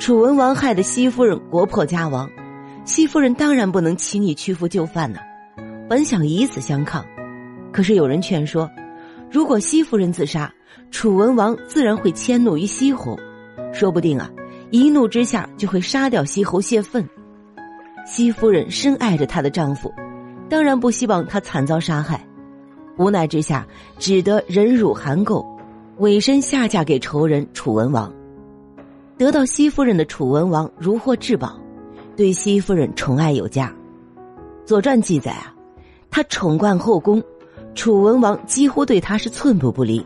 楚文王害得西夫人国破家亡，西夫人当然不能轻易屈服就范呐。本想以死相抗，可是有人劝说，如果西夫人自杀，楚文王自然会迁怒于西侯，说不定啊，一怒之下就会杀掉西侯泄愤。西夫人深爱着她的丈夫，当然不希望他惨遭杀害。无奈之下，只得忍辱含垢，委身下嫁给仇人楚文王。得到西夫人的楚文王如获至宝，对西夫人宠爱有加。《左传》记载啊，他宠冠后宫，楚文王几乎对他是寸步不离。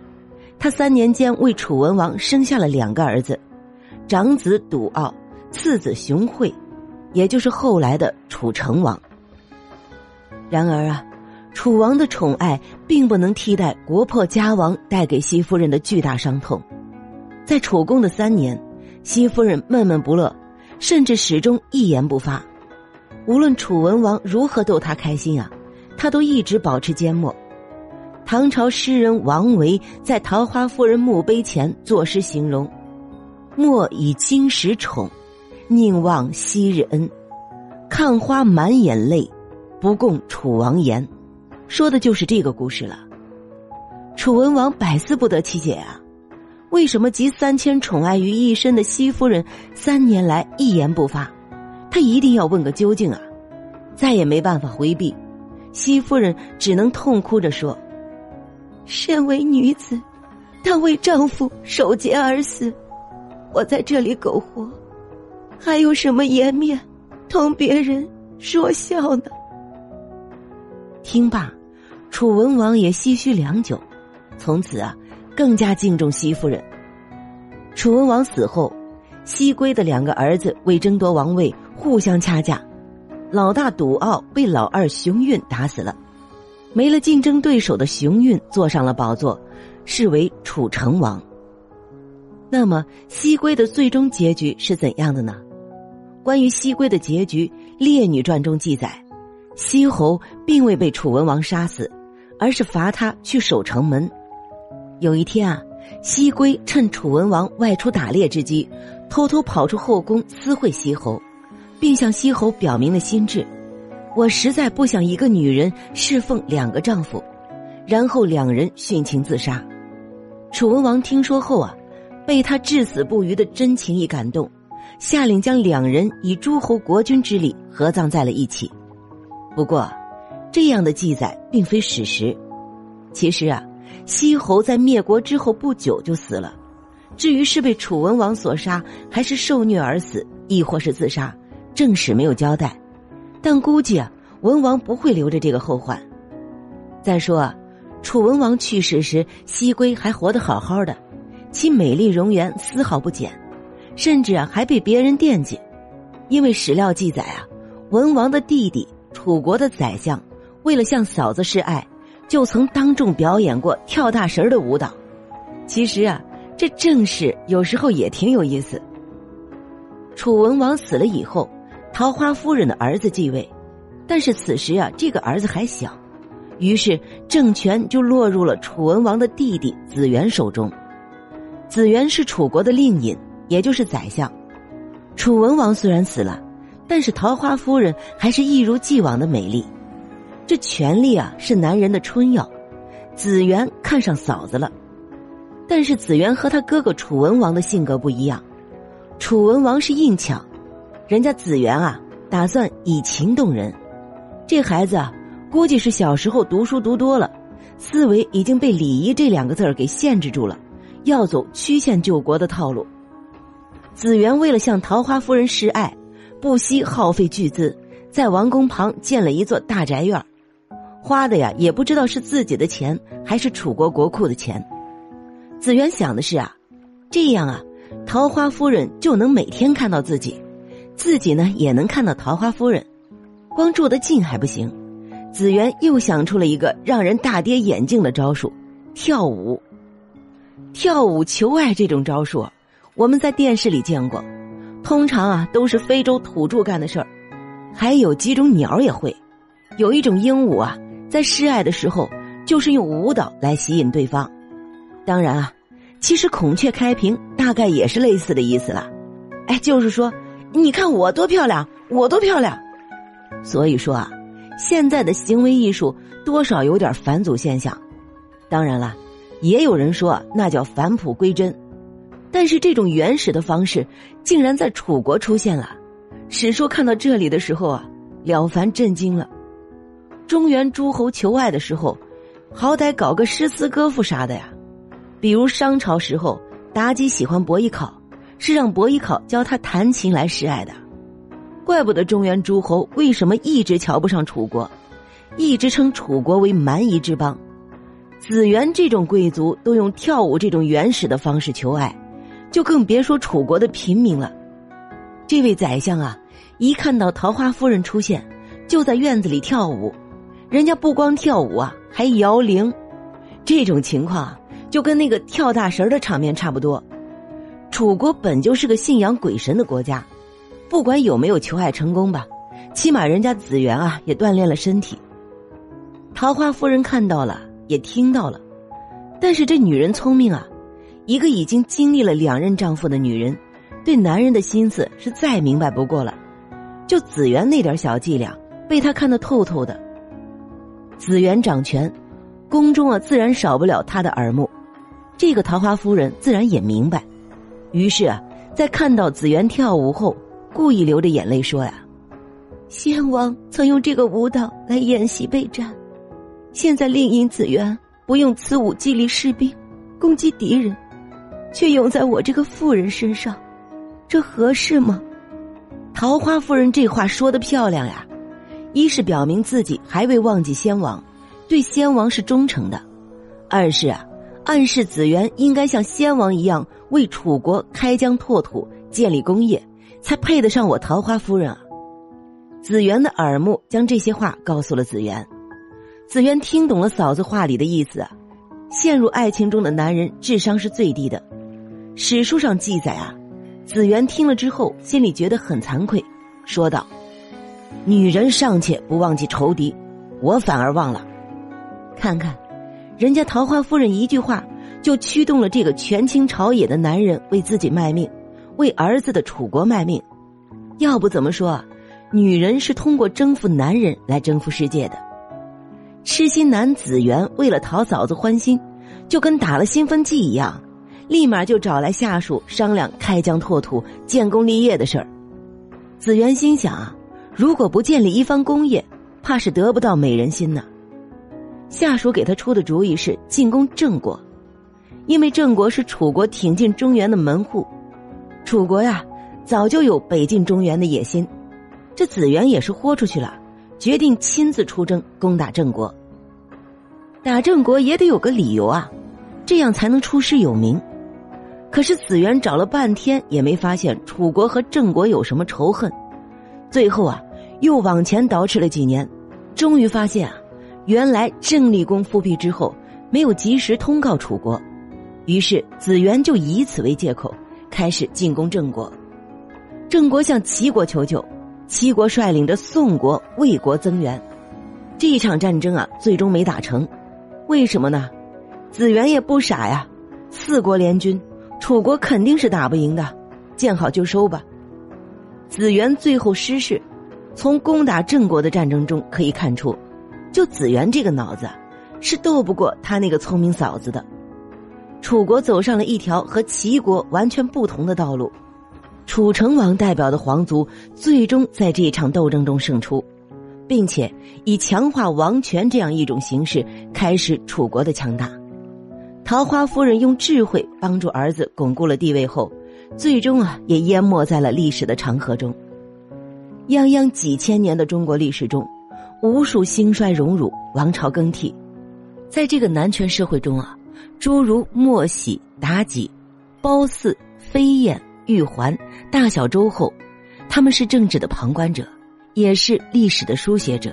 他三年间为楚文王生下了两个儿子，长子笃傲，次子熊惠，也就是后来的楚成王。然而啊。楚王的宠爱并不能替代国破家亡带给西夫人的巨大伤痛，在楚宫的三年，西夫人闷闷不乐，甚至始终一言不发。无论楚文王如何逗她开心啊，她都一直保持缄默。唐朝诗人王维在桃花夫人墓碑前作诗形容：“莫以今时宠，宁忘昔日恩。看花满眼泪，不共楚王言。”说的就是这个故事了。楚文王百思不得其解啊，为什么集三千宠爱于一身的西夫人三年来一言不发？他一定要问个究竟啊！再也没办法回避，西夫人只能痛哭着说：“身为女子，她为丈夫守节而死，我在这里苟活，还有什么颜面同别人说笑呢？”听罢，楚文王也唏嘘良久，从此啊，更加敬重西夫人。楚文王死后，西归的两个儿子为争夺王位互相掐架，老大赌傲被老二熊运打死了，没了竞争对手的熊运坐上了宝座，是为楚成王。那么西归的最终结局是怎样的呢？关于西归的结局，《列女传》中记载。西侯并未被楚文王杀死，而是罚他去守城门。有一天啊，西归趁楚文王外出打猎之机，偷偷跑出后宫私会西侯，并向西侯表明了心志：我实在不想一个女人侍奉两个丈夫。然后两人殉情自杀。楚文王听说后啊，被他至死不渝的真情一感动，下令将两人以诸侯国君之礼合葬在了一起。不过，这样的记载并非史实。其实啊，西侯在灭国之后不久就死了。至于是被楚文王所杀，还是受虐而死，亦或是自杀，正史没有交代。但估计啊，文王不会留着这个后患。再说啊，楚文王去世时，西归还活得好好的，其美丽容颜丝毫不减，甚至啊还被别人惦记。因为史料记载啊，文王的弟弟。楚国的宰相为了向嫂子示爱，就曾当众表演过跳大神的舞蹈。其实啊，这正是有时候也挺有意思。楚文王死了以后，桃花夫人的儿子继位，但是此时啊，这个儿子还小，于是政权就落入了楚文王的弟弟子元手中。子元是楚国的令尹，也就是宰相。楚文王虽然死了。但是桃花夫人还是一如既往的美丽，这权力啊是男人的春药。子元看上嫂子了，但是子元和他哥哥楚文王的性格不一样。楚文王是硬抢，人家子元啊打算以情动人。这孩子啊，估计是小时候读书读多了，思维已经被礼仪这两个字儿给限制住了，要走曲线救国的套路。子元为了向桃花夫人示爱。不惜耗费巨资，在王宫旁建了一座大宅院，花的呀也不知道是自己的钱还是楚国国库的钱。子元想的是啊，这样啊，桃花夫人就能每天看到自己，自己呢也能看到桃花夫人。光住得近还不行，子元又想出了一个让人大跌眼镜的招数——跳舞。跳舞求爱这种招数，我们在电视里见过。通常啊，都是非洲土著干的事儿，还有几种鸟也会。有一种鹦鹉啊，在示爱的时候，就是用舞蹈来吸引对方。当然啊，其实孔雀开屏大概也是类似的意思了。哎，就是说，你看我多漂亮，我多漂亮。所以说啊，现在的行为艺术多少有点返祖现象。当然了，也有人说那叫返璞归真。但是这种原始的方式竟然在楚国出现了。史书看到这里的时候啊，了凡震惊了。中原诸侯求爱的时候，好歹搞个诗词歌赋啥的呀。比如商朝时候，妲己喜欢伯邑考，是让伯邑考教他弹琴来示爱的。怪不得中原诸侯为什么一直瞧不上楚国，一直称楚国为蛮夷之邦。子元这种贵族都用跳舞这种原始的方式求爱，就更别说楚国的平民了。这位宰相啊，一看到桃花夫人出现，就在院子里跳舞。人家不光跳舞啊，还摇铃。这种情况就跟那个跳大神的场面差不多。楚国本就是个信仰鬼神的国家。不管有没有求爱成功吧，起码人家子元啊也锻炼了身体。桃花夫人看到了，也听到了，但是这女人聪明啊，一个已经经历了两任丈夫的女人，对男人的心思是再明白不过了。就子元那点小伎俩，被他看得透透的。子元掌权，宫中啊自然少不了他的耳目，这个桃花夫人自然也明白，于是啊，在看到子元跳舞后。故意流着眼泪说：“呀，先王曾用这个舞蹈来演习备战，现在另引子元不用此舞激励士兵，攻击敌人，却用在我这个妇人身上，这合适吗？”桃花夫人这话说的漂亮呀，一是表明自己还未忘记先王，对先王是忠诚的；二是啊，暗示子元应该像先王一样为楚国开疆拓土，建立功业。才配得上我桃花夫人啊！子元的耳目将这些话告诉了子元，子元听懂了嫂子话里的意思啊。陷入爱情中的男人智商是最低的。史书上记载啊，子元听了之后心里觉得很惭愧，说道：“女人尚且不忘记仇敌，我反而忘了。看看，人家桃花夫人一句话就驱动了这个权倾朝野的男人为自己卖命。”为儿子的楚国卖命，要不怎么说，女人是通过征服男人来征服世界的。痴心男子元为了讨嫂子欢心，就跟打了兴奋剂一样，立马就找来下属商量开疆拓土、建功立业的事儿。子元心想啊，如果不建立一番功业，怕是得不到美人心呢。下属给他出的主意是进攻郑国，因为郑国是楚国挺进中原的门户。楚国呀，早就有北进中原的野心，这子元也是豁出去了，决定亲自出征攻打郑国。打郑国也得有个理由啊，这样才能出师有名。可是子元找了半天也没发现楚国和郑国有什么仇恨，最后啊，又往前倒饬了几年，终于发现啊，原来郑立公复辟之后没有及时通告楚国，于是子元就以此为借口。开始进攻郑国，郑国向齐国求救，齐国率领着宋国、魏国增援。这一场战争啊，最终没打成，为什么呢？子元也不傻呀，四国联军，楚国肯定是打不赢的，见好就收吧。子元最后失势，从攻打郑国的战争中可以看出，就子元这个脑子，是斗不过他那个聪明嫂子的。楚国走上了一条和齐国完全不同的道路，楚成王代表的皇族最终在这场斗争中胜出，并且以强化王权这样一种形式开始楚国的强大。桃花夫人用智慧帮助儿子巩固了地位后，最终啊也淹没在了历史的长河中。泱泱几千年的中国历史中，无数兴衰荣辱、王朝更替，在这个男权社会中啊。诸如莫喜、妲己、褒姒、飞燕、玉环、大小周后，他们是政治的旁观者，也是历史的书写者。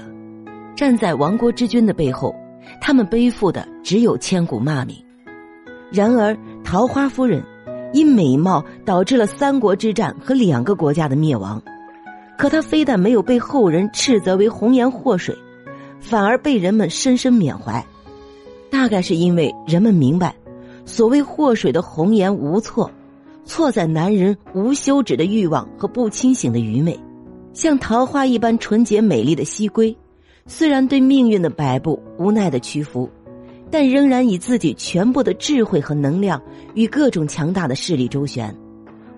站在亡国之君的背后，他们背负的只有千古骂名。然而，桃花夫人因美貌导致了三国之战和两个国家的灭亡，可他非但没有被后人斥责为红颜祸水，反而被人们深深缅怀。大概是因为人们明白，所谓祸水的红颜无错，错在男人无休止的欲望和不清醒的愚昧。像桃花一般纯洁美丽的西归，虽然对命运的摆布无奈的屈服，但仍然以自己全部的智慧和能量与各种强大的势力周旋，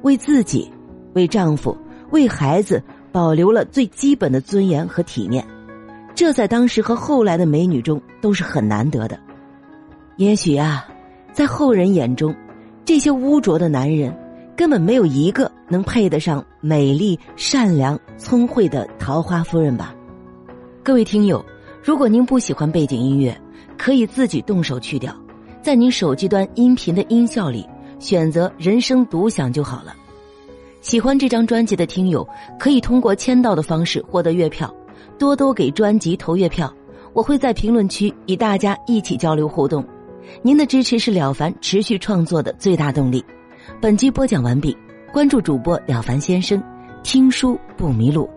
为自己、为丈夫、为孩子保留了最基本的尊严和体面。这在当时和后来的美女中都是很难得的。也许啊，在后人眼中，这些污浊的男人根本没有一个能配得上美丽、善良、聪慧的桃花夫人吧。各位听友，如果您不喜欢背景音乐，可以自己动手去掉，在您手机端音频的音效里选择“人声独享”就好了。喜欢这张专辑的听友，可以通过签到的方式获得月票。多多给专辑投月票，我会在评论区与大家一起交流互动。您的支持是了凡持续创作的最大动力。本集播讲完毕，关注主播了凡先生，听书不迷路。